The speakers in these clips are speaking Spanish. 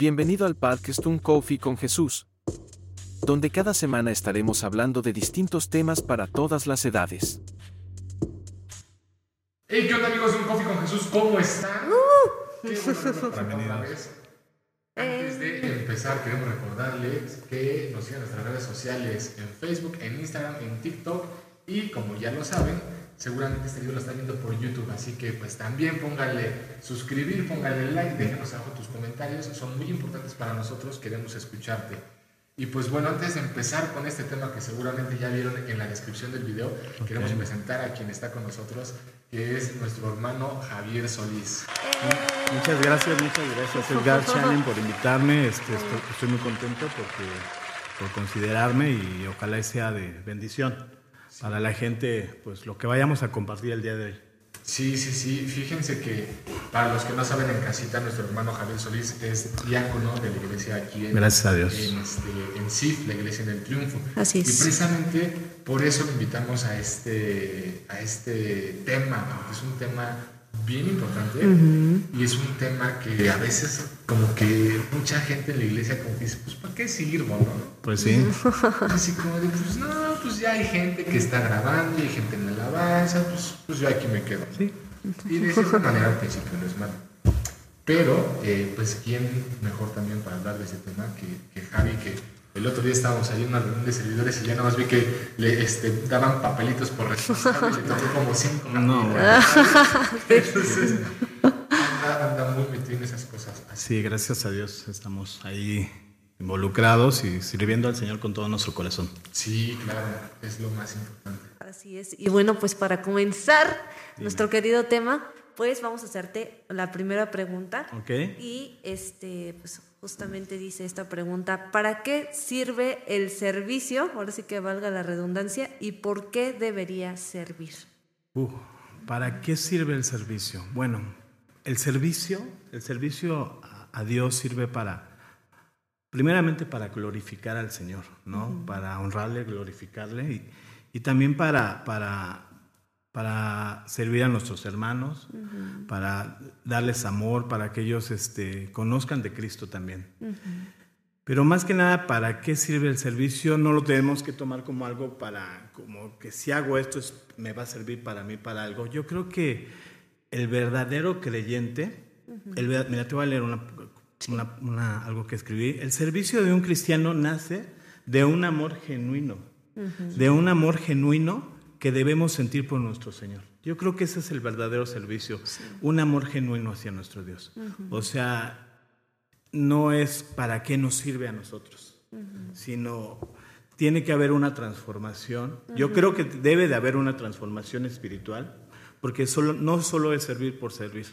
Bienvenido al podcast Un Coffee con Jesús, donde cada semana estaremos hablando de distintos temas para todas las edades. Hey, ¿qué onda amigos de Un Coffee con Jesús? ¿Cómo están? Uh. Qué bueno otra vez. Antes de empezar, queremos recordarles que nos sigan en nuestras redes sociales, en Facebook, en Instagram, en TikTok y como ya lo saben, seguramente este video lo están viendo por YouTube, así que pues también pónganle suscribir, pónganle like, déjenos abajo tus comentarios, son muy importantes para nosotros, queremos escucharte. Y pues bueno, antes de empezar con este tema que seguramente ya vieron en la descripción del video, queremos presentar a quien está con nosotros, que es nuestro hermano Javier Solís. Muchas gracias, muchas gracias Edgar Shannon por invitarme. Este, estoy, estoy muy contento porque, por considerarme y ojalá sea de bendición para la gente, pues lo que vayamos a compartir el día de hoy. Sí, sí, sí. Fíjense que para los que no saben en casita, nuestro hermano Javier Solís es diácono de la iglesia aquí en, Gracias a Dios. en, este, en CIF, la iglesia del triunfo. Así Y es. precisamente por eso lo invitamos a este, a este tema, porque es un tema bien importante y es un tema que a veces como que mucha gente en la iglesia como que dice, pues ¿para qué sirvo? No? Pues sí, Así como de, pues no, pues ya hay gente que está grabando, y hay gente en la alabanza, pues, pues yo aquí me quedo. sí. Y de cierta manera al principio no es malo. Pero, eh, pues, ¿quién mejor también para hablar de ese tema que, que Javi? Que el otro día estábamos ahí en una reunión de servidores y ya nada más vi que le este, daban papelitos por responsable y le tocó como cinco. No, bueno. Entonces, anda, anda muy metido en esas cosas. Así. Sí, gracias a Dios estamos ahí involucrados y sirviendo al Señor con todo nuestro corazón. Sí, claro, es lo más importante. Así es. Y bueno, pues para comenzar nuestro querido tema, pues vamos a hacerte la primera pregunta. Ok. Y este, pues justamente dice esta pregunta, ¿para qué sirve el servicio? Ahora sí que valga la redundancia, ¿y por qué debería servir? Uh, ¿Para qué sirve el servicio? Bueno, el servicio, el servicio a, Dios sirve para, primeramente para glorificar al Señor, ¿no? Para honrarle, glorificarle y, y también para, para, para servir a nuestros hermanos, para darles amor, para que ellos este, conozcan de Cristo también. Pero más que nada, ¿para qué sirve el servicio? No lo tenemos que tomar como algo para, como que si hago esto es- me va a servir para mí, para algo. Yo creo que el verdadero creyente, el mira, te voy a leer una, una- una- algo que escribí. El servicio de un cristiano nace de un amor genuino, de un amor genuino que debemos sentir por nuestro Señor. Yo creo que ese es el verdadero servicio, un amor genuino hacia nuestro Dios. O sea, no es para qué nos sirve a nosotros, sino tiene que haber una transformación. Yo creo que debe de haber una transformación espiritual, porque solo, no solo es servir por servir,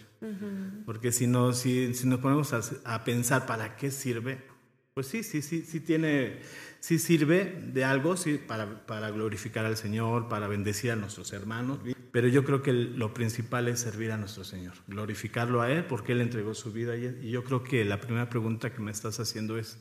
porque si, no, si, si nos ponemos a, a pensar para qué sirve, pues sí, sí, sí, sí tiene, sí sirve de algo, sí, para, para glorificar al Señor, para bendecir a nuestros hermanos, pero yo creo que lo principal es servir a nuestro Señor, glorificarlo a Él porque Él entregó su vida y y yo creo que la primera pregunta que me estás haciendo es,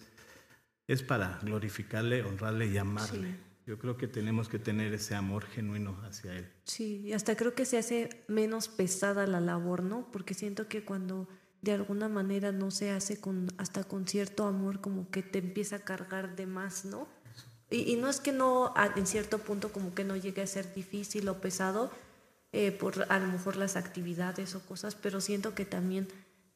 es para glorificarle, honrarle y amarle. Yo creo que tenemos que tener ese amor genuino hacia Él. Sí, y hasta creo que se hace menos pesada la labor, ¿no? Porque siento que cuando de alguna manera no se hace con hasta con cierto amor, como que te empieza a cargar de más, ¿no? Y, y no es que no, en cierto punto como que no llegue a ser difícil o pesado eh, por a lo mejor las actividades o cosas, pero siento que también,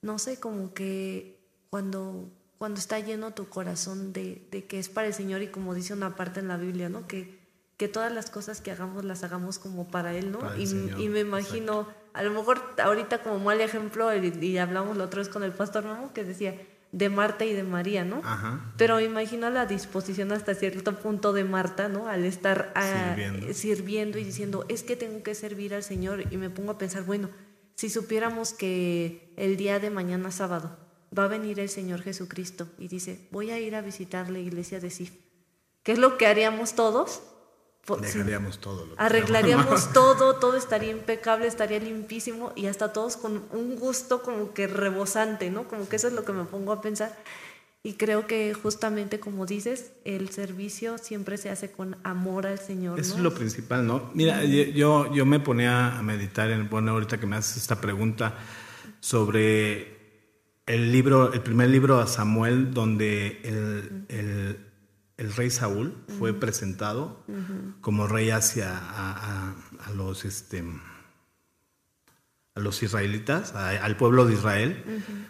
no sé, como que cuando, cuando está lleno tu corazón de, de que es para el Señor y como dice una parte en la Biblia, ¿no? Que, que todas las cosas que hagamos las hagamos como para Él, ¿no? Para y me imagino, a lo mejor ahorita como mal ejemplo, y, y hablamos la otra vez con el pastor, ¿no? Que decía de Marta y de María, ¿no? Ajá. Pero me imagino la disposición hasta cierto punto de Marta, ¿no? Al estar ah, Sirviendo. sirviendo y diciendo, es que tengo que servir al Señor. Y me pongo a pensar, bueno, si supiéramos que el día de mañana sábado va a venir el Señor Jesucristo y dice, voy a ir a visitar la iglesia de Sif. ¿Qué es lo que haríamos todos? Dejaríamos todo. Arreglaríamos todo, todo estaría impecable, estaría limpísimo y hasta todos con un gusto como que rebosante, ¿no? Como que eso es lo que me pongo a pensar. Y creo que justamente como dices, el servicio siempre se hace con amor al Señor. Eso es lo principal, ¿no? Mira, yo, yo me ponía a meditar, en, bueno, ahorita que me haces esta pregunta sobre el libro, el primer libro a Samuel, donde el, rey Saúl fue presentado como rey hacia a, los este a los israelitas, al pueblo de Israel,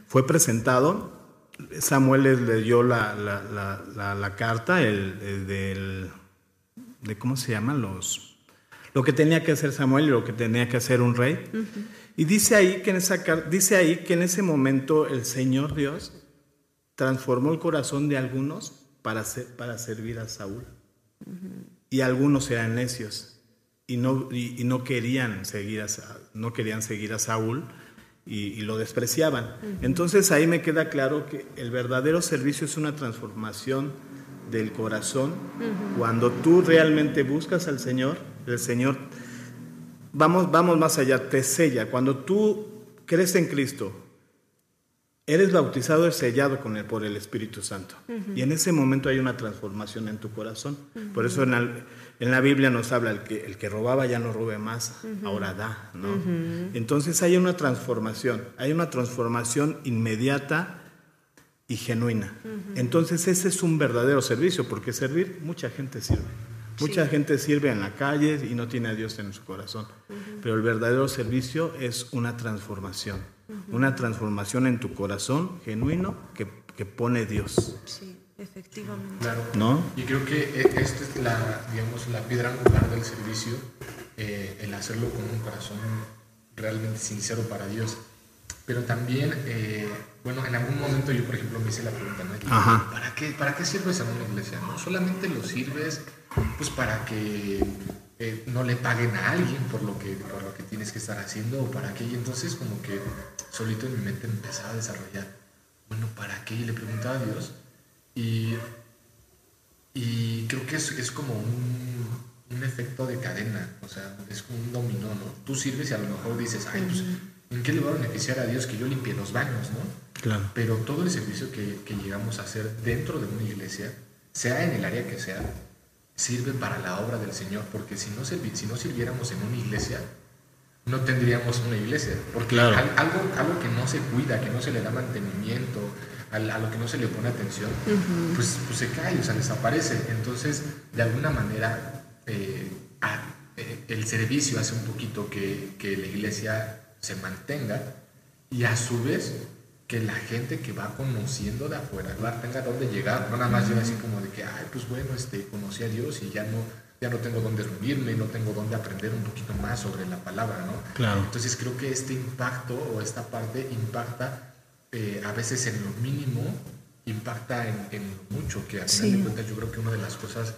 fue presentado Samuel les leyó la, la, carta el, del, de cómo se llama los lo que tenía que hacer Samuel y lo que tenía que hacer un rey. Y dice ahí que en esa dice ahí que en ese momento el Señor Dios transformó el corazón de algunos para, para servir a Saúl. Y algunos eran necios y no, y, no querían seguir a, no querían seguir a Saúl y, lo despreciaban. Entonces ahí me queda claro que el verdadero servicio es una transformación del corazón. Cuando tú realmente buscas al Señor, el Señor, vamos, vamos más allá, te sella. Cuando tú crees en Cristo, eres bautizado y sellado con por el Espíritu Santo. Y en ese momento hay una transformación en tu corazón. Por eso en la Biblia nos habla el que, el que robaba ya no robe más, ahora da, ¿no? Entonces hay una transformación, hay una transformación inmediata y genuina. Entonces ese es un verdadero servicio, porque servir, mucha gente sirve. Mucha gente sirve en la calle y no tiene a Dios en su corazón. Pero el verdadero servicio es una transformación. Una transformación en tu corazón genuino que, que pone Dios. Sí. Efectivamente. Claro. ¿No? Y creo que e, esta es la, digamos, la piedra angular del servicio, eh, el hacerlo con un corazón realmente sincero para Dios. Pero también, eh, bueno, en algún momento yo, por ejemplo, me hice la pregunta, ¿no? ¿Para qué, ¿Para qué sirves a una iglesia? No solamente lo sirves pues para que eh, no le paguen a alguien por lo, que, por lo que tienes que estar haciendo o para qué. Y entonces como que solito en mi mente empezaba a desarrollar, bueno, ¿para qué? Y le preguntaba a Dios y, y creo que es, es como un, un, efecto de cadena, o sea, es como un dominó, ¿no? Tú sirves y a lo mejor dices, ay, pues, ¿en qué le va a beneficiar a Dios que yo limpie los baños, ¿no? Claro. Pero todo el servicio que, que llegamos a hacer dentro de una iglesia, sea en el área que sea, sirve para la obra del Señor, porque si no, si no sirviéramos en una iglesia, no tendríamos una iglesia, porque algo, algo que no se cuida, que no se le da mantenimiento, a, lo que no se le pone atención, pues, pues, se cae, o sea, desaparece. Entonces, de alguna manera, eh, eh, el servicio hace un poquito que, que, la iglesia se mantenga y a su vez que la gente que va conociendo de afuera tenga dónde llegar, no nada más llega así como de que, ay, pues bueno, este, conocí a Dios y ya no, ya no tengo dónde reunirme, no tengo dónde aprender un poquito más sobre la palabra, ¿no? Claro. Entonces creo que este impacto o esta parte impacta eh, a veces en lo mínimo impacta en, en mucho, que al final de cuentas yo creo que una de las cosas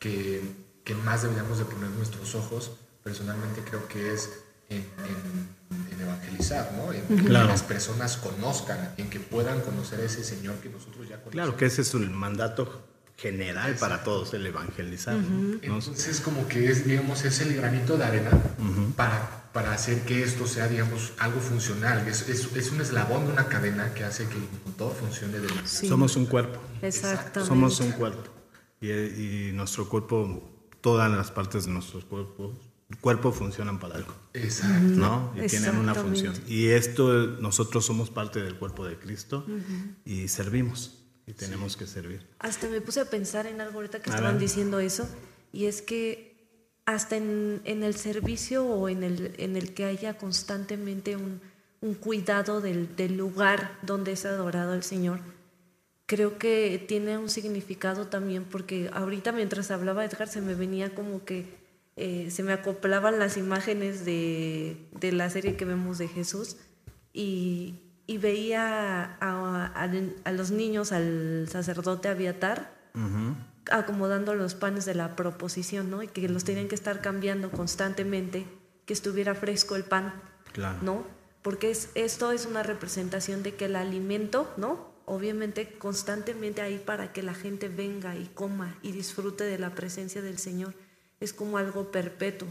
que, que, más deberíamos de poner nuestros ojos, personalmente creo que es en, en, evangelizar, ¿no? En que las personas conozcan, en que puedan conocer a ese Señor que nosotros ya conocemos. Claro, que ese es el mandato general para todos, el evangelizar. Entonces como que es, digamos, es el granito de arena para para hacer que esto sea, digamos, algo funcional. Es, es, un eslabón de una cadena que hace que todo funcione de la Somos un cuerpo. Exactamente. Somos un cuerpo. Y, nuestro cuerpo, todas las partes de nuestro cuerpo, cuerpo funcionan para algo. Exacto. ¿No? Y tienen una función. Y esto, nosotros somos parte del cuerpo de Cristo y servimos. Y tenemos que servir. Hasta me puse a pensar en algo ahorita que estaban diciendo eso. Y es que hasta en, el servicio o en el, en el que haya constantemente un, cuidado del, lugar donde es adorado el Señor, creo que tiene un significado también porque ahorita mientras hablaba Edgar se me venía como que eh, se me acoplaban las imágenes de, la serie que vemos de Jesús y, veía a, los niños, al sacerdote Aviatar, acomodando los panes de la proposición, ¿no? Y que los tenían que estar cambiando constantemente, que estuviera fresco el pan, ¿no? porque es, esto es una representación de que el alimento, ¿no? Obviamente constantemente ahí para que la gente venga y coma y disfrute de la presencia del Señor. Es como algo perpetuo.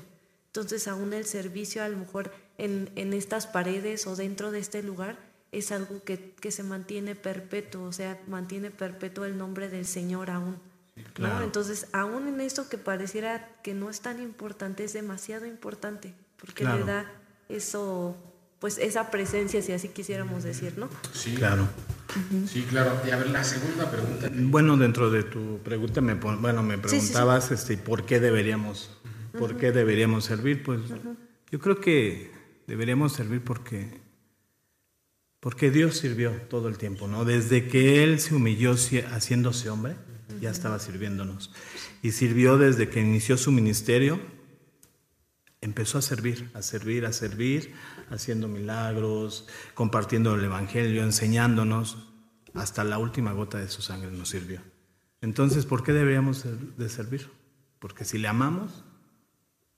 Entonces aún el servicio a lo mejor en, en estas paredes o dentro de este lugar es algo que, que, se mantiene perpetuo, o sea, mantiene perpetuo el nombre del Señor aún. claro. Entonces, aún en esto que pareciera que no es tan importante, es demasiado importante, porque le da eso, pues esa presencia, si así quisiéramos decir, ¿no? Sí, claro. Sí, claro. Y a ver, la segunda pregunta. Bueno, dentro de tu pregunta me, bueno, me preguntabas Este, por qué deberíamos, por qué deberíamos servir. Pues yo creo que deberíamos servir porque porque Dios sirvió todo el tiempo, ¿no? Desde que Él se humilló haciéndose hombre, ya estaba sirviéndonos. Y sirvió desde que inició su ministerio, empezó a servir, a servir, a servir, haciendo milagros, compartiendo el Evangelio, enseñándonos, hasta la última gota de su sangre nos sirvió. Entonces, ¿por qué deberíamos de servir? Porque si le amamos,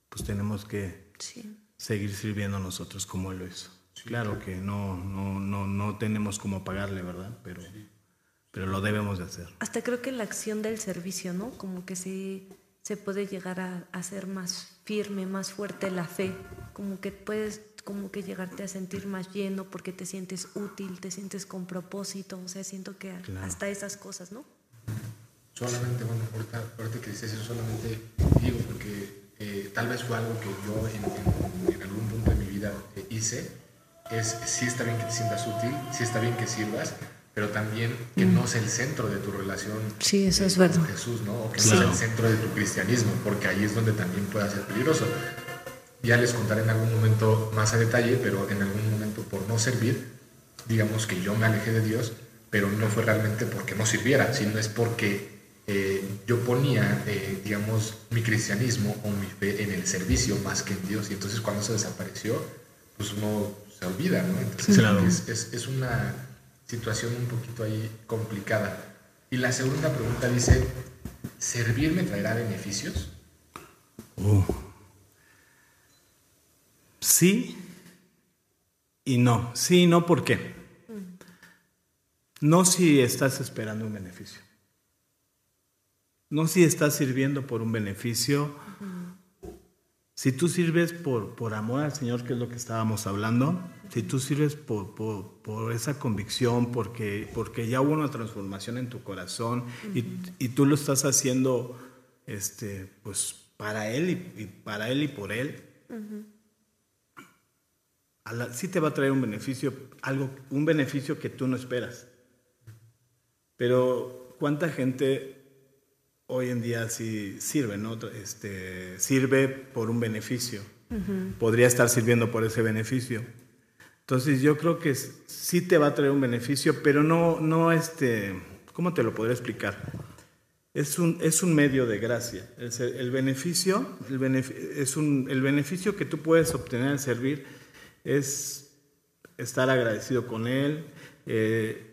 pues tenemos que seguir sirviendo a nosotros como Él lo hizo. Claro que no, no, no, no tenemos cómo pagarle, ¿verdad? Pero, pero lo debemos de hacer. Hasta creo que la acción del servicio, ¿no? Como que sí se puede llegar a hacer más firme, más fuerte la fe. Como que puedes como que llegarte a sentir más lleno porque te sientes útil, te sientes con propósito. O sea, siento que hasta esas cosas, ¿no? Solamente, bueno, ahorita, ahorita que dices eso, solamente digo porque eh, tal vez fue algo que yo en, en, algún punto de mi vida eh, hice es sí está bien que te sientas útil, sí está bien que sirvas, pero también que no sea el centro de tu relación sí, eso es verdad. con Jesús, ¿no? O que no sea el centro de tu cristianismo, porque ahí es donde también puede ser peligroso. Ya les contaré en algún momento más a detalle, pero en algún momento por no servir, digamos que yo me alejé de Dios, pero no fue realmente porque no sirviera, sino es porque eh, yo ponía, eh, digamos, mi cristianismo o mi fe en el servicio más que en Dios. Y entonces cuando se desapareció, pues uno olvida, ¿no? Entonces, es, una situación un poquito ahí complicada. Y la segunda pregunta dice, ¿servir me traerá beneficios? Uh. Sí y no. Sí y no, ¿por qué? No si estás esperando un beneficio. No si estás sirviendo por un beneficio si tú sirves por, por amor al Señor, que es lo que estábamos hablando, si tú sirves por, por, esa convicción, porque, porque ya hubo una transformación en tu corazón y, y, tú lo estás haciendo este, pues, para Él y, para Él y por Él, sí te va a traer un beneficio, algo, un beneficio que tú no esperas. Pero ¿cuánta gente hoy en día sí sirve, ¿no? Este, sirve por un beneficio. Podría estar sirviendo por ese beneficio. Entonces yo creo que sí te va a traer un beneficio, pero no, no este, ¿cómo te lo podría explicar? Es un, es un medio de gracia. El, beneficio, el, es un, el beneficio que tú puedes obtener al servir es estar agradecido con Él, eh,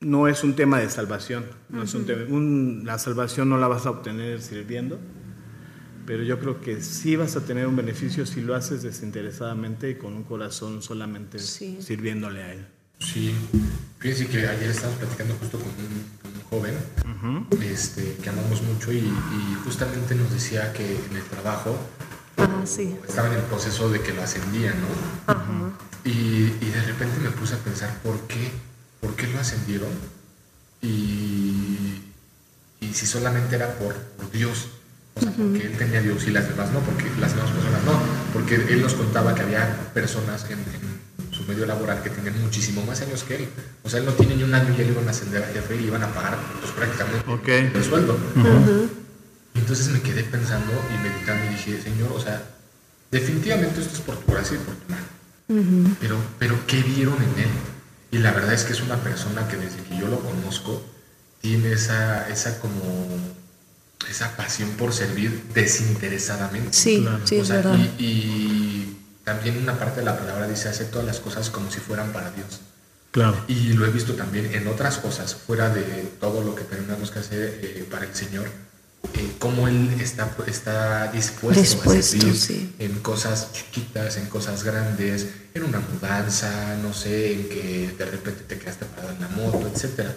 no es un tema de salvación. No es un la salvación no la vas a obtener sirviendo, pero yo creo que sí vas a tener un beneficio si lo haces desinteresadamente y con un corazón solamente sirviéndole a Él. Sí, fíjense que ayer estábamos platicando justo con un, joven este, que amamos mucho y, justamente nos decía que en el trabajo ah, estaba en el proceso de que lo ascendían, ¿no? Y, y de repente me puse a pensar, ¿por qué? por qué lo ascendieron y, y si solamente era por, Dios. O sea, porque él tenía Dios y las demás no, porque las demás personas no. Porque él nos contaba que había personas en, su medio laboral que tenían muchísimo más años que él. O sea, él no tiene ni un año y ya le iban a ascender a jefe y iban a pagar pues, prácticamente el sueldo. Entonces me quedé pensando y meditando y dije, Señor, o sea, definitivamente esto es por tu gracia y por tu mano. pero, pero, ¿qué vieron en él? Y la verdad es que es una persona que desde que yo lo conozco tiene esa, esa como esa pasión por servir desinteresadamente. Sí, sí, es verdad. Y, también una parte de la palabra dice, hace todas las cosas como si fueran para Dios. Claro. Y lo he visto también en otras cosas, fuera de todo lo que tenemos que hacer eh, para el Señor. eh, cómo él está, está dispuesto, a servir en cosas chiquitas, en cosas grandes, en una mudanza, no sé, en que de repente te quedaste parado en la moto, etc.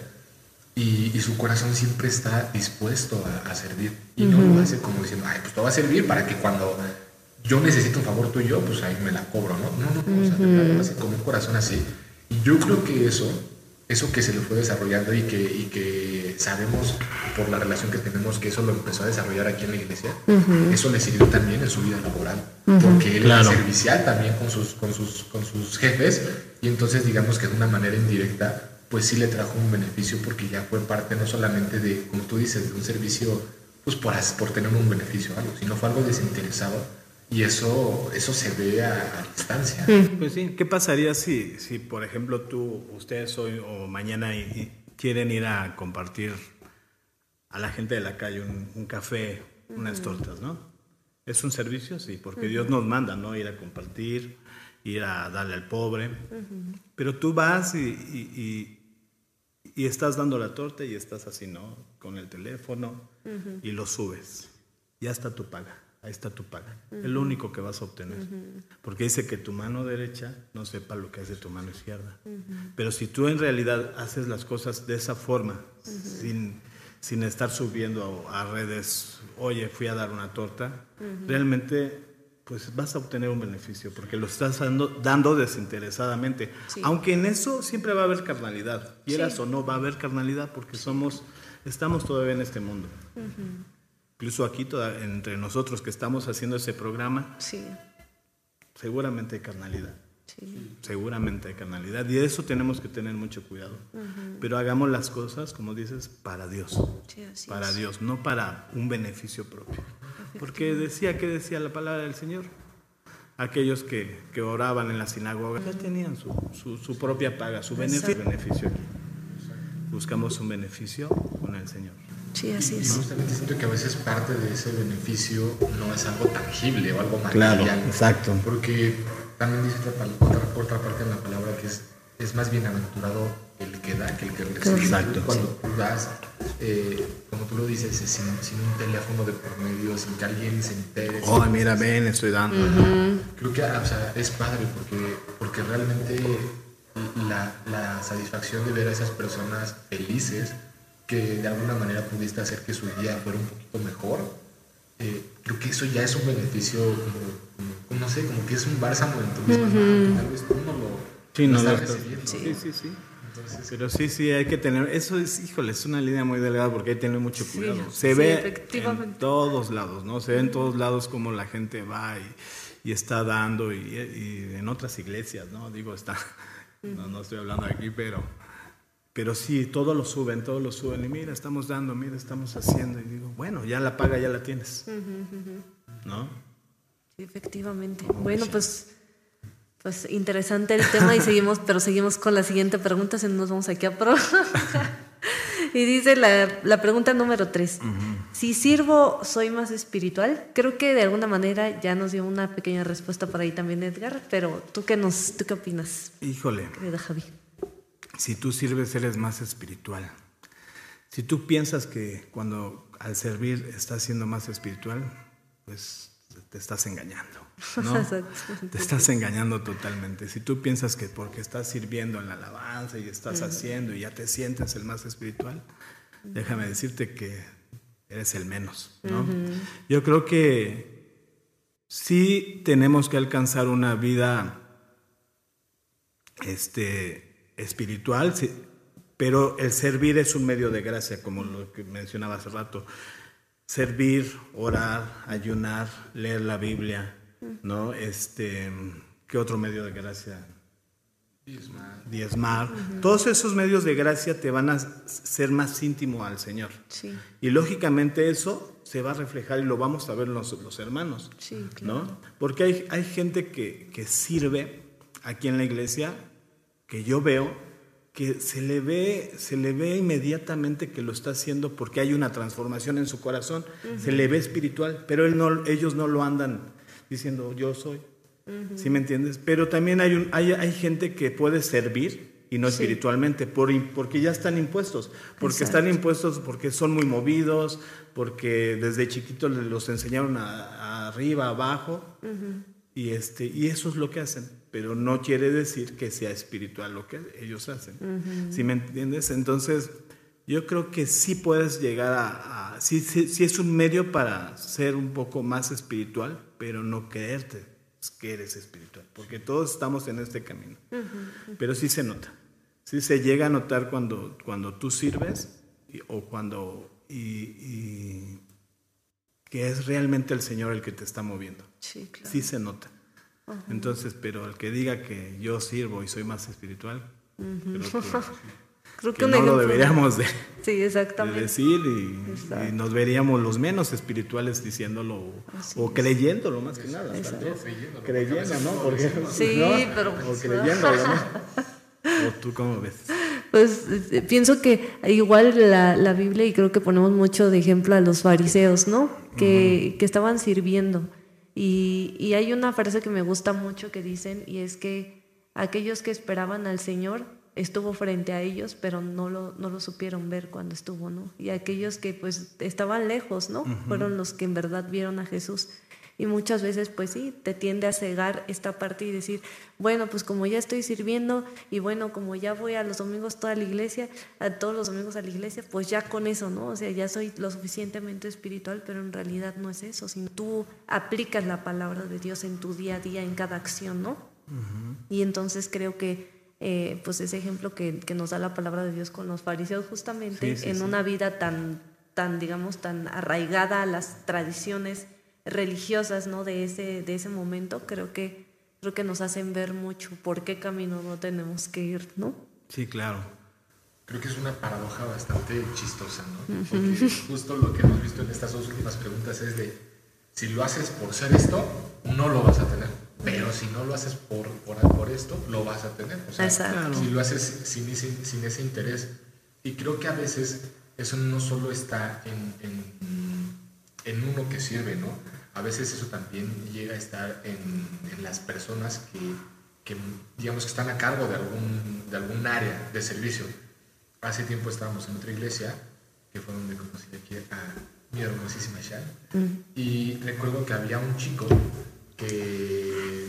Y, su corazón siempre está dispuesto a, servir. Y no lo hace como diciendo, ay, pues te va a servir para que cuando yo necesito un favor tuyo, pues ahí me la cobro, ¿no? No, no, no, o sea, lo hace con un corazón así. Y yo creo que eso eso que se lo fue desarrollando y que, y que sabemos por la relación que tenemos que eso lo empezó a desarrollar aquí en la iglesia, eso le sirvió también en su vida laboral, porque él era servicial también con sus, con, sus, con sus jefes y entonces digamos que de una manera indirecta pues sí le trajo un beneficio porque ya fue parte no solamente de, como tú dices, de un servicio pues por, por tener un beneficio algo, sino fue algo desinteresado y eso, eso se ve a, distancia. Mm. Pues sí, ¿qué pasaría si, si, por ejemplo, tú, ustedes hoy o mañana quieren ir a compartir a la gente de la calle un, café, unas tortas, ¿no? Es un servicio, sí, porque Dios nos manda, ¿no? Ir a compartir, ir a darle al pobre. Pero tú vas y, y, y, estás dando la torta y estás así, ¿no? Con el teléfono y lo subes. Ya está tu paga ahí está tu paga. Es lo único que vas a obtener. Porque dice que tu mano derecha no sepa lo que hace tu mano izquierda. Pero si tú en realidad haces las cosas de esa forma, sin, sin, estar subiendo a, redes, oye, fui a dar una torta, realmente pues vas a obtener un beneficio, porque lo estás dando, dando desinteresadamente. Aunque en eso siempre va a haber carnalidad, quieras o no, va a haber carnalidad, porque somos, estamos todavía en este mundo. Incluso aquí, entre nosotros que estamos haciendo ese programa, sí. seguramente hay carnalidad. Sí. Seguramente hay carnalidad. Y de eso tenemos que tener mucho cuidado. Pero hagamos las cosas, como dices, para Dios. Sí, para Dios, no para un beneficio propio. Porque decía, ¿qué decía la palabra del Señor? Aquellos que, que oraban en la sinagoga ya tenían su, su, su propia paga, su beneficio. beneficio aquí. Buscamos un beneficio con el Señor. Sí, así es. Justamente siento que a veces parte de ese beneficio no es algo tangible o algo material. Claro, exacto. Porque también dice otra, otra, parte en la palabra que es, es más bienaventurado el que da que el que recibe. Exacto. Cuando tú das, eh, como tú lo dices, sin, sin, un teléfono de por medio, sin que alguien se entere. Oh, mira, ven, estoy dando. Creo que o sea, es padre porque, porque realmente la, la satisfacción de ver a esas personas felices que de alguna manera pudiste hacer que su día fuera un poquito mejor, eh, creo que eso ya es un beneficio, como, no sé, como que es un bálsamo en tu misma Tal vez tú no lo, sí, no lo Sí, sí, sí. Pero sí, sí, hay que tener, eso es, híjole, es una línea muy delgada porque hay que tener mucho cuidado. Se ve en todos lados, ¿no? Se ve en todos lados como la gente va y, y está dando y, y, en otras iglesias, ¿no? Digo, está, no, no estoy hablando aquí, pero pero sí, todo lo suben, todo lo suben. Y mira, estamos dando, mira, estamos haciendo. Y digo, bueno, ya la paga, ya la tienes. ¿No? Efectivamente. Bueno, pues, pues interesante el tema y seguimos, pero seguimos con la siguiente pregunta, si no nos vamos aquí a pro. y dice la, la, pregunta número tres. Si sirvo, ¿soy más espiritual? Creo que de alguna manera ya nos dio una pequeña respuesta por ahí también Edgar, pero ¿tú qué, nos, tú qué opinas? Híjole. Querida Javi. Si tú sirves, eres más espiritual. Si tú piensas que cuando al servir estás siendo más espiritual, pues te estás engañando. ¿no? te estás engañando totalmente. Si tú piensas que porque estás sirviendo en la alabanza y estás haciendo y ya te sientes el más espiritual, déjame decirte que eres el menos. ¿no? Yo creo que sí tenemos que alcanzar una vida este, espiritual, pero el servir es un medio de gracia, como lo que mencionaba hace rato. Servir, orar, ayunar, leer la Biblia, ¿no? Este, ¿qué otro medio de gracia? Diezmar. Diezmar. Todos esos medios de gracia te van a ser más íntimo al Señor. Sí. Y lógicamente eso se va a reflejar y lo vamos a ver los, los hermanos. Sí, ¿no? Porque hay, hay gente que, que sirve aquí en la iglesia que yo veo que se le ve, se le ve inmediatamente que lo está haciendo porque hay una transformación en su corazón, se le ve espiritual, pero él no, ellos no lo andan diciendo yo soy, ¿sí me entiendes? Pero también hay, un, hay, hay gente que puede servir y no espiritualmente, por, porque ya están impuestos, porque están impuestos porque son muy movidos, porque desde chiquitos los enseñaron a, arriba, abajo, y, este, y eso es lo que hacen, pero no quiere decir que sea espiritual lo que ellos hacen, ¿sí me entiendes? Entonces, yo creo que sí puedes llegar a, sí, sí, es un medio para ser un poco más espiritual, pero no creerte que eres espiritual, porque todos estamos en este camino. Pero sí se nota, sí se llega a notar cuando, cuando tú sirves o cuando y, que es realmente el Señor el que te está moviendo. Sí, claro. Sí se nota. Entonces, pero el que diga que yo sirvo y soy más espiritual, creo que, no lo deberíamos de, decir y, nos veríamos los menos espirituales diciéndolo o creyéndolo más que nada. Creyendo, ¿no? Porque, sí, pero... O creyéndolo, ¿O tú cómo ves? Pues eh, pienso que igual la, la, Biblia, y creo que ponemos mucho de ejemplo a los fariseos, ¿no? Que, que estaban sirviendo. Y, y, hay una frase que me gusta mucho que dicen, y es que aquellos que esperaban al Señor estuvo frente a ellos, pero no lo, no lo supieron ver cuando estuvo, ¿no? Y aquellos que pues estaban lejos, ¿no? Fueron los que en verdad vieron a Jesús. Y muchas veces, pues sí, te tiende a cegar esta parte y decir, bueno, pues como ya estoy sirviendo y bueno, como ya voy a los domingos toda la iglesia, a todos los domingos a la iglesia, pues ya con eso, ¿no? O sea, ya soy lo suficientemente espiritual, pero en realidad no es eso, sino tú aplicas la palabra de Dios en tu día a día, en cada acción, ¿no? Y entonces creo que eh, pues ese ejemplo que, que, nos da la palabra de Dios con los fariseos justamente en una vida tan, tan, digamos, tan arraigada a las tradiciones religiosas ¿no? de, ese, de ese momento, creo que, creo que nos hacen ver mucho por qué camino no tenemos que ir, ¿no? Sí, claro. Creo que es una paradoja bastante chistosa, ¿no? Porque justo lo que hemos visto en estas dos últimas preguntas es de, si lo haces por ser esto, no lo vas a tener. Pero si no lo haces por, por, por esto, lo vas a tener. O sea, si lo haces sin ese, sin ese interés. Y creo que a veces eso no solo está en, en, en uno que sirve, ¿no? a veces eso también llega a estar en, las personas que, digamos, que están a cargo de algún, de algún área de servicio. Hace tiempo estábamos en otra iglesia, que fue donde conocí aquí a mi hermosísima Shan, y recuerdo que había un chico que,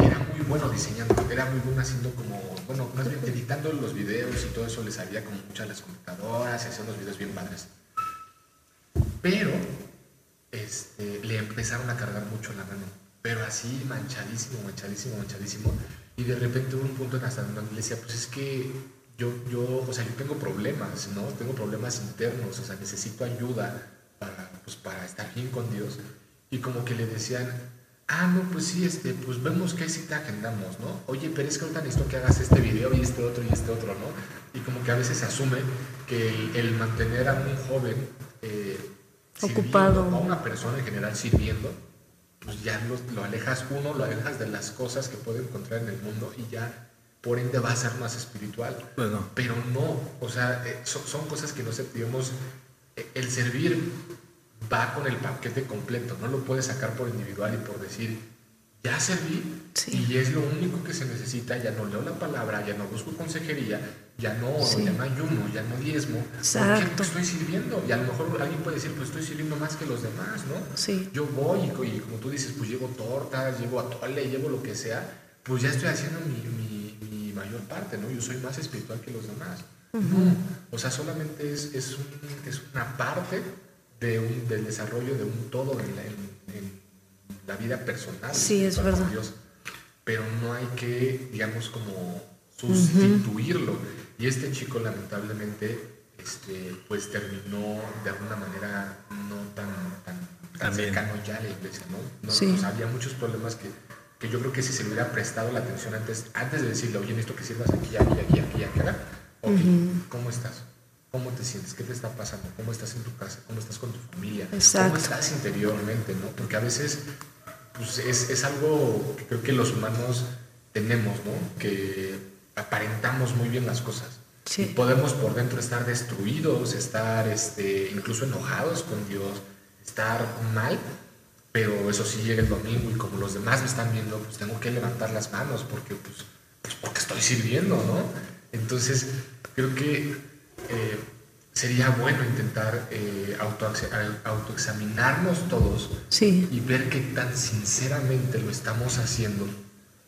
era muy bueno diseñando, era muy bueno haciendo como, bueno, más bien editando los videos y todo eso, le salía como muchas las computadoras y hacía unos videos bien padres. Pero este, le empezaron a cargar mucho la mano, pero así manchadísimo, manchadísimo, manchadísimo. Y de repente hubo un punto en hasta donde le decía, pues es que yo, yo, o sea, yo tengo problemas, ¿no? Tengo problemas internos, o sea, necesito ayuda para, pues, para estar bien con Dios. Y como que le decían, ah, no, pues sí, este, pues vemos qué cita agendamos, ¿no? Oye, pero es que ahorita necesito que hagas este video y este otro y este otro, ¿no? Y como que a veces asume que el, mantener a un joven eh, ocupado. a una persona en general sirviendo, pues ya lo, alejas uno, lo alejas de las cosas que puede encontrar en el mundo y ya por ende va a ser más espiritual. Pero no, o sea, eh, son, cosas que no se, digamos, eh, el servir va con el paquete completo, no lo puedes sacar por individual y por decir, ya serví y es lo único que se necesita, ya no leo la palabra, ya no busco consejería, ya no ya no ayuno, ya no diezmo, porque estoy sirviendo. Y a lo mejor alguien puede decir, pues estoy sirviendo más que los demás, ¿no? Sí. Yo voy y, como tú dices, pues llevo tortas, llevo atole, llevo lo que sea, pues ya estoy haciendo mi, mi, mayor parte, ¿no? Yo soy más espiritual que los demás. No, o sea, solamente es, es, un, es una parte de un, del desarrollo de un todo en la, en, la vida personal. Sí, es verdad. Dios. Pero no hay que, digamos, como sustituirlo. Y este chico lamentablemente este, pues terminó de alguna manera no tan, tan, cercano ya a la iglesia, ¿no? había muchos problemas que, que, yo creo que si se le hubiera prestado la atención antes, antes de decirle, oye, necesito que sirvas aquí, aquí, aquí, aquí, aquí, acá, ok, ¿cómo estás? ¿Cómo te sientes? ¿Qué te está pasando? ¿Cómo estás en tu casa? ¿Cómo estás con tu familia? ¿Cómo estás interiormente? ¿no? Porque a veces pues, es, es algo que creo que los humanos tenemos, ¿no? Que aparentamos muy bien las cosas. Y podemos por dentro estar destruidos, estar este, incluso enojados con Dios, estar mal, pero eso sí llega el domingo y como los demás me están viendo, pues tengo que levantar las manos porque pues, pues porque estoy sirviendo, ¿no? Entonces, creo que eh, sería bueno intentar eh, autoexaminarnos todos y ver qué tan sinceramente lo estamos haciendo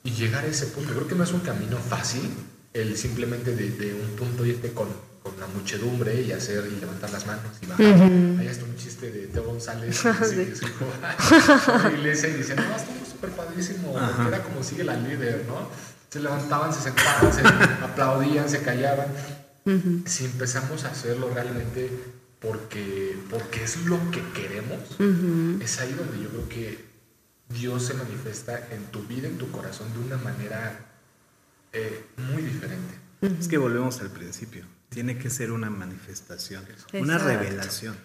y llegar a ese punto. Creo que no es un camino fácil el simplemente de, un punto irte con, con, la muchedumbre y hacer y levantar las manos y bajar. Ahí está un chiste de Teo González que la iglesia y dice, no, estamos súper padrísimo, era como sigue la líder, ¿no? Se levantaban, se sentaban, se aplaudían, se callaban. Si empezamos a hacerlo realmente porque, porque es lo que queremos, es ahí donde yo creo que Dios se manifiesta en tu vida, en tu corazón, de una manera eh, muy diferente. Es que volvemos al principio. Tiene que ser una manifestación, una revelación.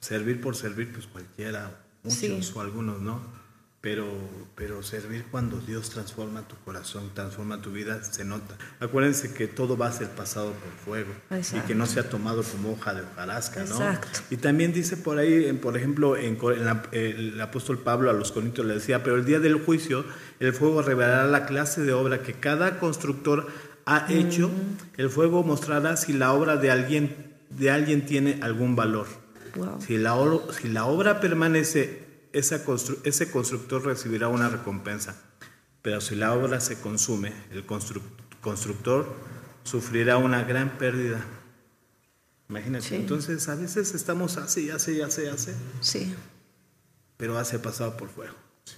Servir por servir, pues cualquiera, muchos o algunos no pero, pero servir cuando Dios transforma tu corazón, transforma tu vida, se nota. Acuérdense que todo va a ser pasado por fuego y que no sea tomado como hoja de hojarasca, ¿no? Y también dice por ahí, por ejemplo, en, el apóstol Pablo a los Corintios le decía, pero el día del juicio el fuego revelará la clase de obra que cada constructor ha hecho, el fuego mostrará si la obra de alguien, de alguien tiene algún valor. Si, la, si la obra permanece ese constructor recibirá una recompensa. Pero si la obra se consume, el constructor sufrirá una gran pérdida. Imagínate, entonces a veces estamos así, así, así, así. Sí. Pero hace pasado por fuego.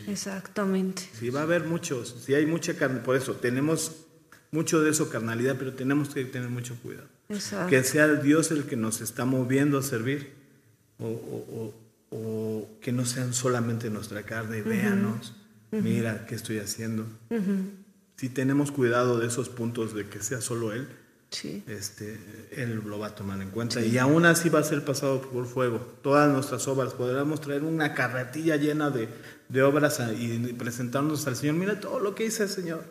Exactamente. Sí, va a haber muchos, si hay mucha carne, por eso tenemos mucho de eso, carnalidad, pero tenemos que tener mucho cuidado. Exacto. Que sea Dios el que nos está moviendo a servir o, o que no sean solamente nuestra carne, véanos, mira qué estoy haciendo. Si tenemos cuidado de esos puntos de que sea solo Él, este, Él lo va a tomar en cuenta. Y aún así va a ser pasado por fuego. Todas nuestras obras, podremos traer una carretilla llena de, de obras y presentarnos al Señor. Mira todo lo que hice, Señor.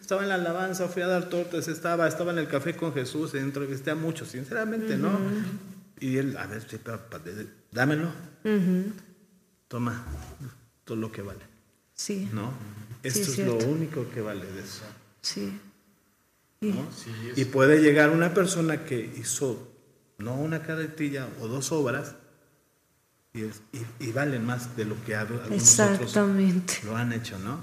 Estaba en la alabanza, fui a dar tortas, estaba, estaba en el café con Jesús, entrevisté a muchos, sinceramente, ¿no? Y él, a ver, dámelo. Toma todo lo que vale. Sí. ¿No? Esto es, lo único que vale de eso. Sí. y puede llegar una persona que hizo no una carretilla o dos obras y, y, valen más de lo que algunos Exactamente. lo han hecho, ¿no?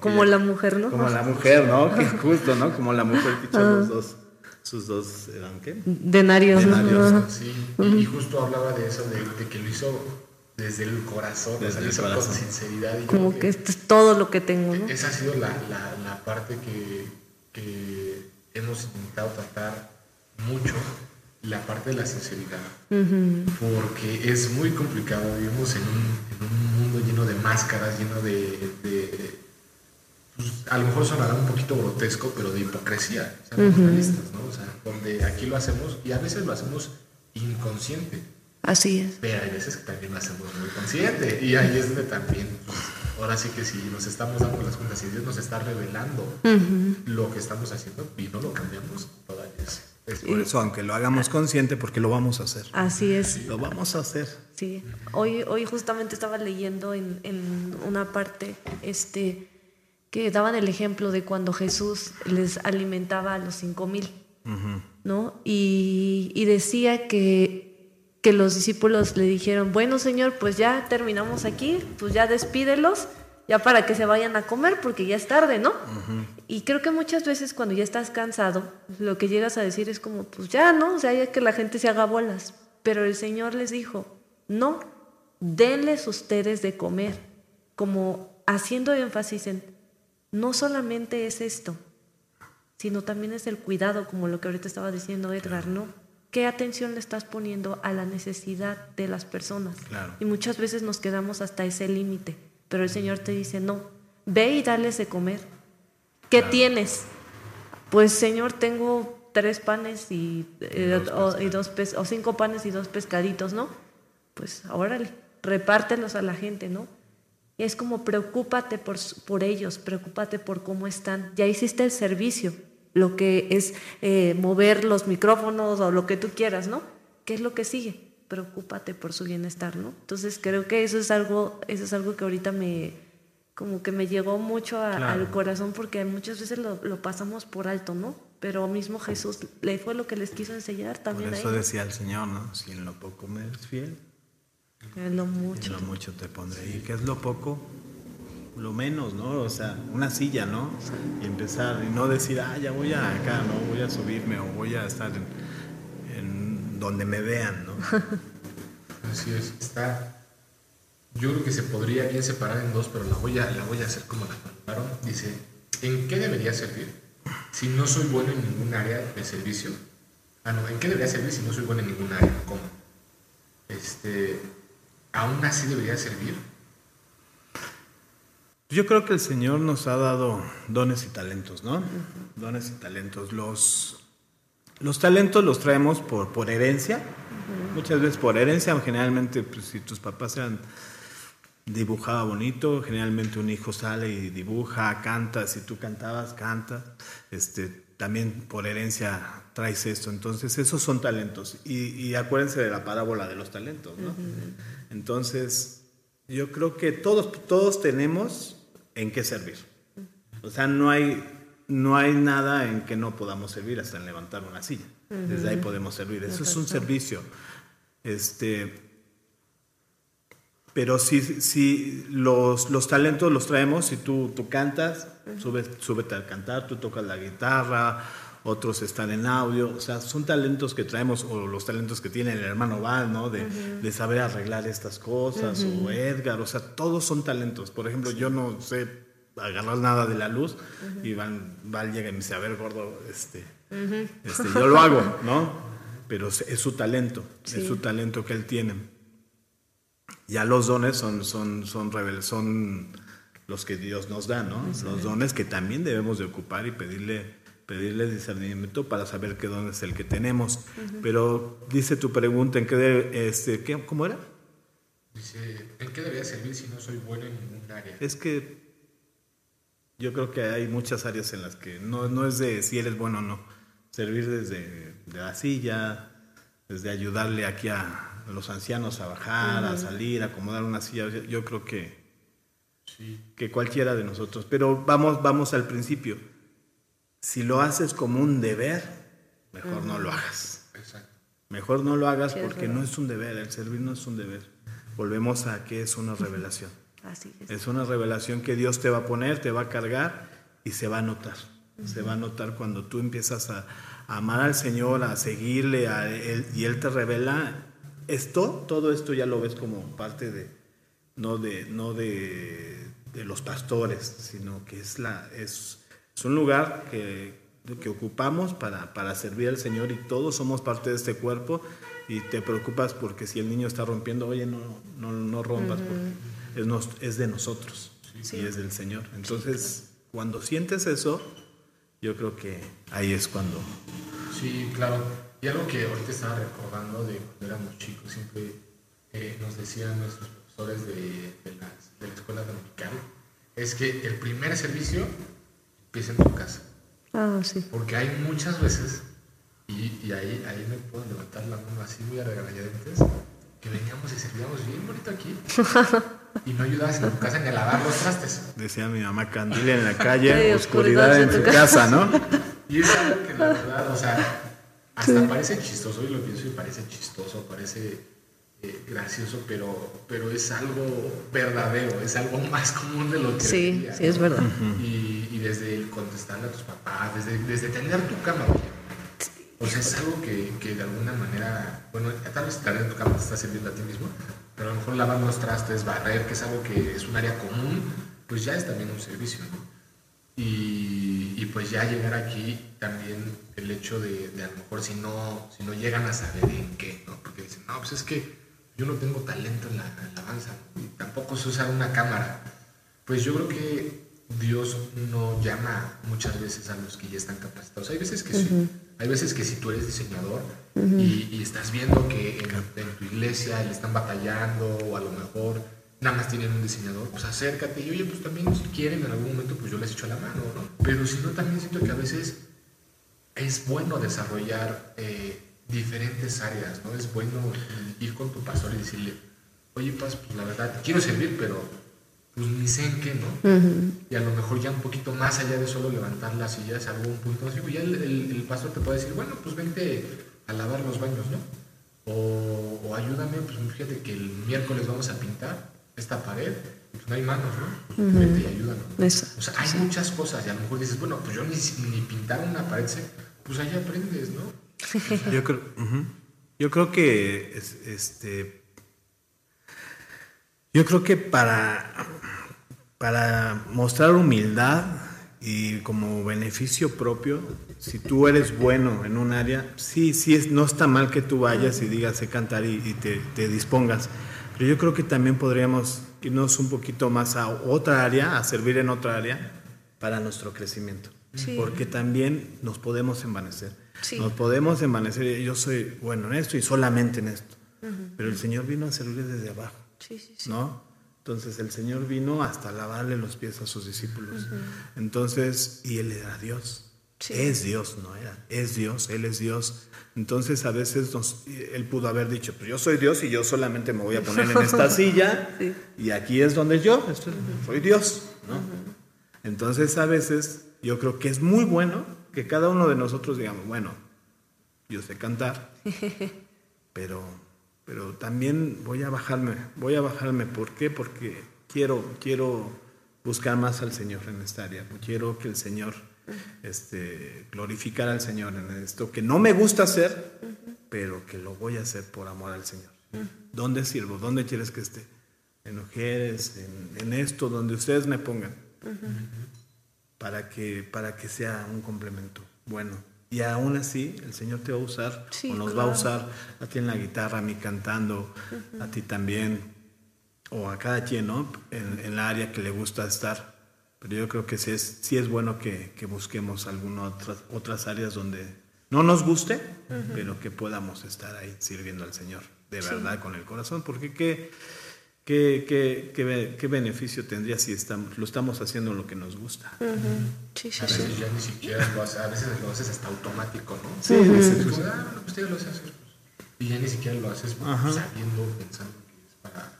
Como, la mujer, ¿no? Como la mujer, ¿no? que justo, ¿no? Como la mujer que hizo los dos sus dos eran qué? Denarios. Sí, y, justo hablaba de eso, de, que lo hizo desde el corazón, desde lo hizo con sinceridad. Y Como que, esto es todo lo que tengo, ¿no? Esa ha sido la, la, la parte que, que, hemos intentado tratar mucho, la parte de la sinceridad. Porque es muy complicado, vivimos en un, en un mundo lleno de máscaras, lleno de pues, a lo mejor sonará un poquito grotesco, pero de hipocresía, seamos realistas, ¿no? O sea, donde aquí lo hacemos y a veces lo hacemos inconsciente. Así es. Pero hay veces que también lo hacemos muy consciente y ahí es donde también, pues, ahora sí que si nos estamos dando las cuentas y Dios nos está revelando lo que estamos haciendo y no lo cambiamos, todavía es. Por eso, aunque lo hagamos consciente, porque lo vamos a hacer. Así es. Lo vamos a hacer. Sí. Hoy, hoy justamente estaba leyendo en, en una parte, este, que daban el ejemplo de cuando Jesús les alimentaba a los cinco mil, ¿no? Y, decía que, que los discípulos le dijeron, bueno Señor, pues ya terminamos aquí, pues ya despídelos, ya para que se vayan a comer, porque ya es tarde, ¿no? Y creo que muchas veces cuando ya estás cansado, lo que llegas a decir es como, pues ya, ¿no? O sea, ya que la gente se haga bolas. Pero el Señor les dijo, no, denles ustedes de comer, como haciendo énfasis en, no solamente es esto, sino también es el cuidado, como lo que ahorita estaba diciendo Edgar, ¿no? ¿Qué atención le estás poniendo a la necesidad de las personas? Y muchas veces nos quedamos hasta ese límite, pero el Señor te dice, no, ve y dales de comer. ¿Qué tienes? Pues Señor, tengo tres panes y, eh, dos, o cinco panes y dos pescaditos, ¿no? Pues órale, repártelos a la gente, ¿no? Y es como preocúpate por, por ellos, preocúpate por cómo están. Ya hiciste el servicio, lo que es eh, mover los micrófonos o lo que tú quieras, ¿no? ¿Qué es lo que sigue? Preocúpate por su bienestar, ¿no? Entonces creo que eso es algo, eso es algo que ahorita me, como que me llegó mucho al corazón porque muchas veces lo, lo, pasamos por alto, ¿no? Pero mismo Jesús le fue lo que les quiso enseñar también. Por eso decía el Señor, ¿no? Si en lo poco me eres fiel, en lo mucho. En lo mucho te pondré. ¿Y qué es lo poco? Lo menos, ¿no? O sea, una silla, ¿no? Y empezar, y no decir, ah, ya voy a acá, ¿no? Voy a subirme o voy a estar en, en donde me vean, ¿no? Así es, está yo creo que se podría bien separar en dos, pero la voy a, la voy a hacer como la formularon. Dice, ¿en qué debería servir si no soy bueno en ningún área de servicio? Ah, no, ¿en qué debería servir si no soy bueno en ningún área? ¿Cómo? Este, ¿Aún así debería servir? Yo creo que el Señor nos ha dado dones y talentos, ¿no? Dones y talentos. Los, los talentos los traemos por, por herencia, muchas veces por herencia, generalmente pues, si tus papás eran dibujaba bonito, generalmente un hijo sale y dibuja, canta, si tú cantabas, canta, este, también por herencia traes esto, entonces esos son talentos. Y, acuérdense de la parábola de los talentos, ¿no? Entonces, yo creo que todos, todos tenemos en qué servir, o sea, no hay, no hay nada en que no podamos servir hasta en levantar una silla, desde ahí podemos servir, eso es un servicio, este, pero si, si los, los, talentos los traemos, si tú, tú cantas, súbete a cantar, tú tocas la guitarra, otros están en audio, o sea, son talentos que traemos, o los talentos que tiene el hermano Val, ¿no? De, de saber arreglar estas cosas, o Edgar, o sea, todos son talentos. Por ejemplo, yo no sé agarrar nada de la luz, y Val, Val, llega y me dice, a ver, gordo, este, este yo lo hago, ¿no? Pero es su talento, es su talento que él tiene. Ya los dones son, son, son, son los que Dios nos da, ¿no? Los dones que también debemos de ocupar y pedirle, pedirle discernimiento para saber qué don es el que tenemos. Pero dice tu pregunta, ¿en qué, este, ¿qué, ¿cómo era? Dice, ¿en qué debería servir si no soy bueno en ningún área? Es que yo creo que hay muchas áreas en las que no, no es de si eres bueno o no. Servir desde de la silla, desde ayudarle aquí a, los ancianos a bajar, a salir, a acomodar una silla. Yo creo que, que cualquiera de nosotros. Pero vamos, vamos al principio. Si lo haces como un deber, mejor no lo hagas. Mejor no lo hagas porque no es un deber, el servir no es un deber. Volvemos a que es una revelación. es. una revelación que Dios te va a poner, te va a cargar y se va a notar. Se va a notar cuando tú empiezas a, amar al Señor, a seguirle a él, y Él te revela esto, todo esto ya lo ves como parte de, no de, no de, los pastores, sino que es, la, es, un lugar que, que ocupamos para, para, servir al Señor y todos somos parte de este cuerpo y te preocupas porque si el niño está rompiendo, oye, no, no, no rompas, porque es, de nosotros y es del Señor. Entonces, cuando sientes eso, yo creo que ahí es cuando... Sí, claro. Y algo que ahorita estaba recordando de cuando éramos chicos, siempre eh, nos decían nuestros profesores de, de, la, de la escuela dominical, es que el primer servicio empieza en tu casa. Ah, sí. Porque hay muchas veces, y, y ahí, ahí me puedo levantar la mano así muy a regañadientes, que veníamos y servíamos bien bonito aquí. y no ayudabas en tu casa ni a lavar los trastes. Decía mi mamá, candila en la calle, oscuridad, en tu casa, ¿no? Y es algo que la verdad, o sea, hasta parece chistoso, y lo pienso y parece chistoso, parece eh, gracioso, pero, pero es algo verdadero, es algo más común de lo que Sí, sí, es verdad. y, y, desde el contestarle a tus papás, desde, desde tener tu cama, o sea, es algo que, que, de alguna manera, bueno, tal vez tener tu cama te está sirviendo a ti mismo, pero a lo mejor lavar los trastes, barrer, que es algo que es un área común, pues ya es también un servicio, ¿no? Y, y, pues ya llegar aquí también el hecho de, de, a lo mejor si no, si no llegan a saber en qué, ¿no? Porque dicen, no, pues es que yo no tengo talento en la, alabanza, y tampoco sé usar una cámara. Pues yo creo que Dios no llama muchas veces a los que ya están capacitados. Hay veces que sí, hay veces que si tú eres diseñador y, y, estás viendo que en, en tu iglesia le están batallando o a lo mejor nada más tienen un diseñador, pues acércate y oye, pues también si quieren en algún momento, pues yo les echo la mano, ¿no? Pero si no, también siento que a veces es bueno desarrollar eh, diferentes áreas, ¿no? Es bueno ir con tu pastor y decirle, oye, pues, pues la verdad, quiero servir, pero pues ni sé en qué, ¿no? Y a lo mejor ya un poquito más allá de solo levantar las sillas, algún punto así, ya el, el, pastor te puede decir, bueno, pues vente a lavar los baños, ¿no? O, o ayúdame, pues fíjate que el miércoles vamos a pintar esta pared, pues no hay manos, ¿no? Pues y o sea, hay muchas cosas y a lo mejor dices, bueno, pues yo ni, ni pintar una pared, pues ahí aprendes, ¿no? yo creo, yo creo que este yo creo que para, para mostrar humildad y como beneficio propio, si tú eres bueno en un área, sí, sí, es, no está mal que tú vayas y digas sé cantar y, te, dispongas, pero yo creo que también podríamos irnos un poquito más a otra área, a servir en otra área para nuestro crecimiento, porque también nos podemos envanecer, nos podemos envanecer, yo soy bueno en esto y solamente en esto, pero el Señor vino a servir desde abajo. ¿No? Entonces el Señor vino hasta lavarle los pies a sus discípulos. Entonces, y Él era Dios. Es Dios, no era. Es Dios, Él es Dios. Entonces a veces Él pudo haber dicho, pues yo soy Dios y yo solamente me voy a poner en esta silla y aquí es donde yo soy Dios. ¿no? Entonces a veces yo creo que es muy bueno que cada uno de nosotros digamos, bueno, yo sé cantar, pero pero también voy a bajarme, voy a bajarme. ¿Por qué? Porque quiero, quiero buscar más al Señor en esta área. Quiero que el Señor, este, glorificar al Señor en esto que no me gusta hacer, pero que lo voy a hacer por amor al Señor. ¿Dónde sirvo? ¿Dónde quieres que esté? En mujeres, en, esto, donde ustedes me pongan. Para que, para que sea un complemento bueno. Y aún así, el Señor te va a usar, o nos va a usar a ti en la guitarra, a mí cantando, a ti también, o a cada quien, ¿no? En, en, la área que le gusta estar. Pero yo creo que sí es, sí es bueno que, que busquemos algunas otras, otras áreas donde no nos guste, pero que podamos estar ahí sirviendo al Señor, de verdad, con el corazón. Porque qué ¿Qué, qué, qué, qué beneficio tendría si estamos, lo estamos haciendo lo que nos gusta? sí, sí, a veces ya ni siquiera lo haces, a veces lo haces hasta automático, ¿no? Sí, sí. Pues, ah, bueno, pues lo haces. Pues, y ya ni siquiera lo haces sabiendo, pensando que es para,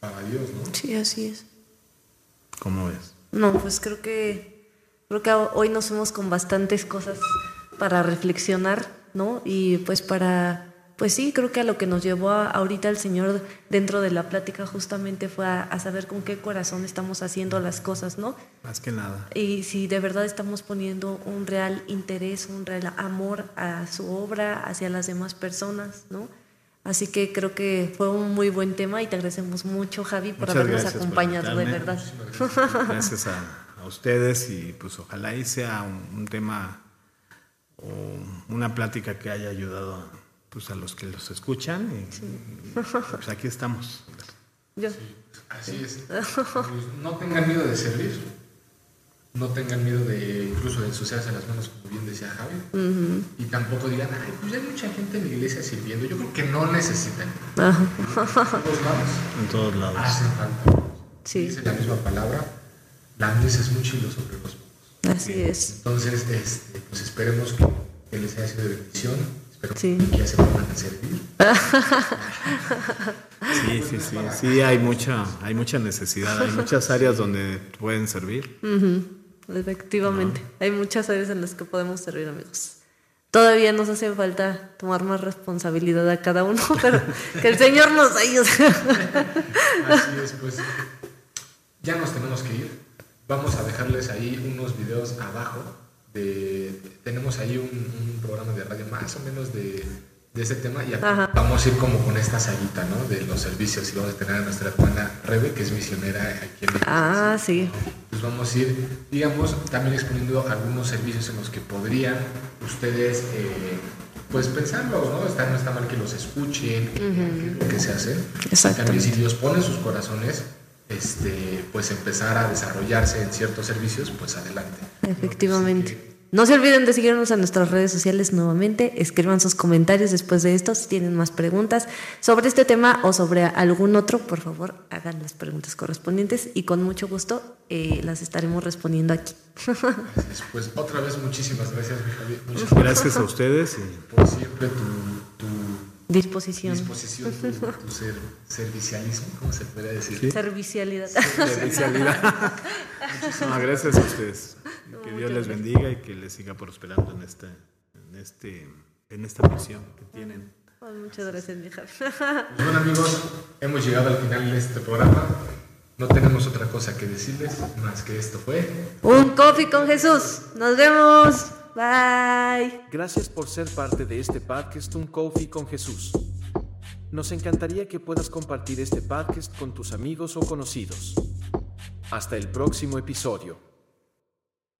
para Dios, ¿no? Sí, así es. ¿Cómo ves? No, pues creo que, creo que hoy nos fuimos con bastantes cosas para reflexionar, ¿no? Y pues para pues sí, creo que a lo que nos llevó ahorita el Señor dentro de la plática justamente fue a, saber con qué corazón estamos haciendo las cosas, ¿no? Más que nada. Y si de verdad estamos poniendo un real interés, un real amor a su obra, hacia las demás personas, ¿no? Así que creo que fue un muy buen tema y te agradecemos mucho, Javi, por habernos acompañado, de verdad. Gracias a, ustedes y pues ojalá y sea un tema o una plática que haya ayudado a pues a los que los escuchan y, pues aquí estamos. así es. Pues, no tengan miedo de servir, no tengan miedo de incluso de ensuciarse las manos, como bien decía Javi, y tampoco digan, ay, pues hay mucha gente en la iglesia sirviendo. Yo creo que no necesitan. En todos lados. En todos lados. Hacen falta. Sí. Dice la misma palabra, la mies es mucho y los obreros pocos. Así es. Entonces, este, pues esperemos que, que les haya sido de bendición sí. ya se puedan servir. sí, sí, sí, sí, hay mucha, hay mucha necesidad, hay muchas áreas donde pueden servir. Efectivamente, hay muchas áreas en las que podemos servir, amigos. Todavía nos hace falta tomar más responsabilidad a cada uno, pero que el Señor nos ayude. Así es, pues ya nos tenemos que ir. Vamos a dejarles ahí unos videos abajo tenemos ahí un, programa de radio más o menos de, de ese tema y vamos a ir como con esta saguita, ¿no? De los servicios y vamos a tener a nuestra hermana Rebe, que es misionera aquí en Ah, sí. Pues vamos a ir, digamos, también exponiendo algunos servicios en los que podrían ustedes, eh, pues pensarlos, ¿no? Está, no está mal que los escuchen, que se hace. También si Dios pone sus corazones, este, pues empezar a desarrollarse en ciertos servicios, pues adelante. Efectivamente. No se olviden de seguirnos en nuestras redes sociales nuevamente. Escriban sus comentarios después de esto. Si tienen más preguntas sobre este tema o sobre algún otro, por favor, hagan las preguntas correspondientes y con mucho gusto eh, las estaremos respondiendo aquí. Pues otra vez muchísimas gracias, mi Muchas gracias a ustedes. Y... Por siempre tu disposición. Disposición, tu, tu ser, servicialismo, ¿cómo se puede decir? Servicialidad. Servicialidad. Muchísimas gracias a ustedes. Que Dios les bendiga y que les siga prosperando en este, en este, en esta misión que tienen. muchas gracias, mi hija. Pues bueno, amigos, hemos llegado al final de este programa. No tenemos otra cosa que decirles más que esto fue Un coffee con Jesús. Nos vemos. Bye. Gracias por ser parte de este podcast Un Coffee con Jesús. Nos encantaría que puedas compartir este podcast con tus amigos o conocidos. Hasta el próximo episodio.